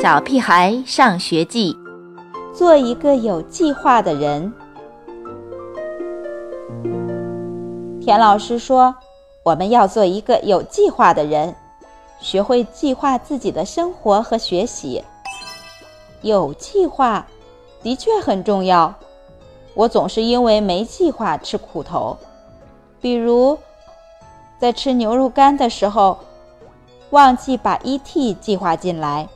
小屁孩上学记，做一个有计划的人。田老师说，我们要做一个有计划的人，学会计划自己的生活和学习。有计划的确很重要。我总是因为没计划吃苦头，比如在吃牛肉干的时候，忘记把 ET 计划进来。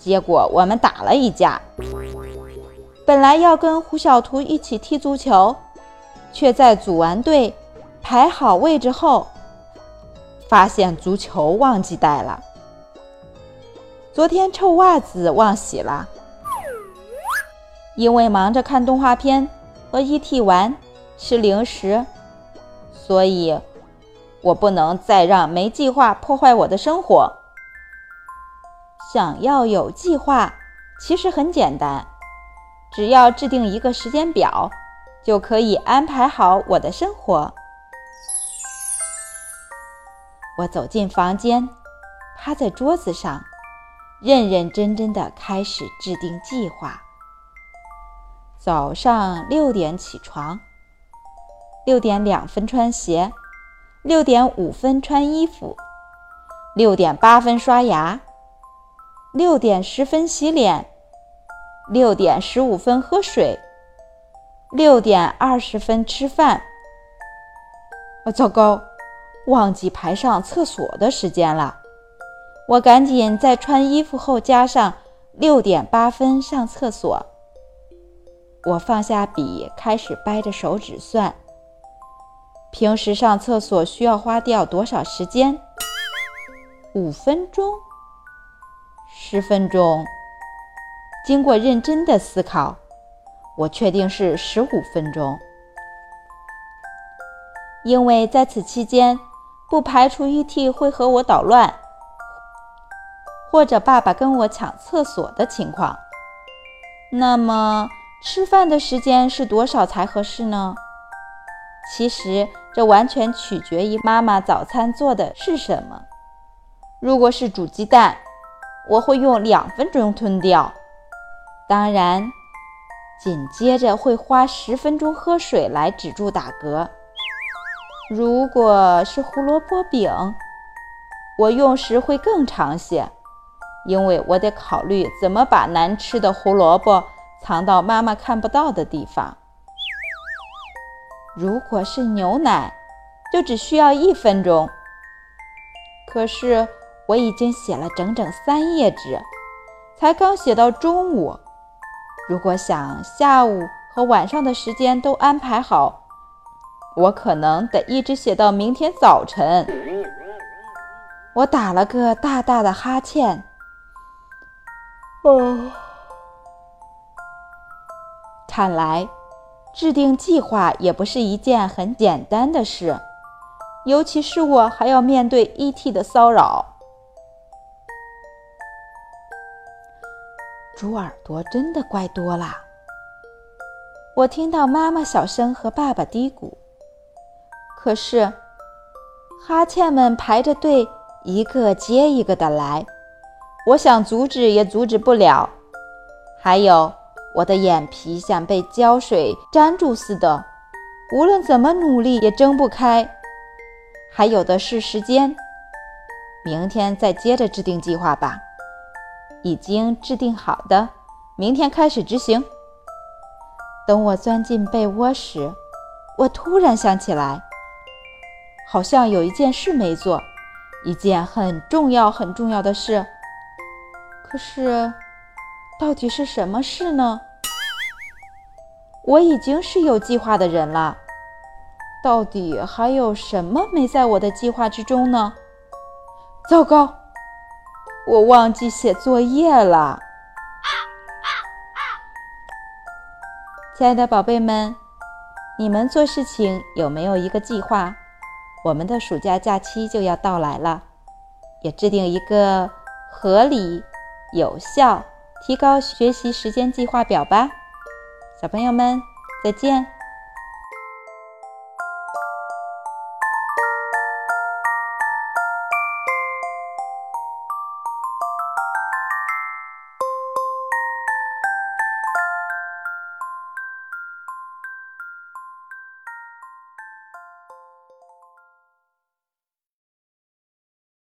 结果我们打了一架。本来要跟胡小图一起踢足球，却在组完队、排好位置后，发现足球忘记带了。昨天臭袜子忘洗了，因为忙着看动画片和 ET 玩、吃零食，所以我不能再让没计划破坏我的生活。想要有计划，其实很简单，只要制定一个时间表，就可以安排好我的生活。我走进房间，趴在桌子上，认认真真的开始制定计划。早上六点起床，六点两分穿鞋，六点五分穿衣服，六点八分刷牙。六点十分洗脸，六点十五分喝水，六点二十分吃饭。啊，糟糕，忘记排上厕所的时间了。我赶紧在穿衣服后加上六点八分上厕所。我放下笔，开始掰着手指算，平时上厕所需要花掉多少时间？五分钟。十分钟。经过认真的思考，我确定是十五分钟，因为在此期间，不排除 ET 会和我捣乱，或者爸爸跟我抢厕所的情况。那么，吃饭的时间是多少才合适呢？其实，这完全取决于妈妈早餐做的是什么。如果是煮鸡蛋，我会用两分钟吞掉，当然，紧接着会花十分钟喝水来止住打嗝。如果是胡萝卜饼，我用时会更长些，因为我得考虑怎么把难吃的胡萝卜藏到妈妈看不到的地方。如果是牛奶，就只需要一分钟。可是。我已经写了整整三页纸，才刚写到中午。如果想下午和晚上的时间都安排好，我可能得一直写到明天早晨。我打了个大大的哈欠。哦，看来制定计划也不是一件很简单的事，尤其是我还要面对 ET 的骚扰。猪耳朵真的怪多啦！我听到妈妈小声和爸爸嘀咕。可是，哈欠们排着队，一个接一个的来，我想阻止也阻止不了。还有，我的眼皮像被胶水粘住似的，无论怎么努力也睁不开。还有的是时间，明天再接着制定计划吧。已经制定好的，明天开始执行。等我钻进被窝时，我突然想起来，好像有一件事没做，一件很重要很重要的事。可是，到底是什么事呢？我已经是有计划的人了，到底还有什么没在我的计划之中呢？糟糕！我忘记写作业了。亲爱的宝贝们，你们做事情有没有一个计划？我们的暑假假期就要到来了，也制定一个合理有效提高学习时间计划表吧。小朋友们再见！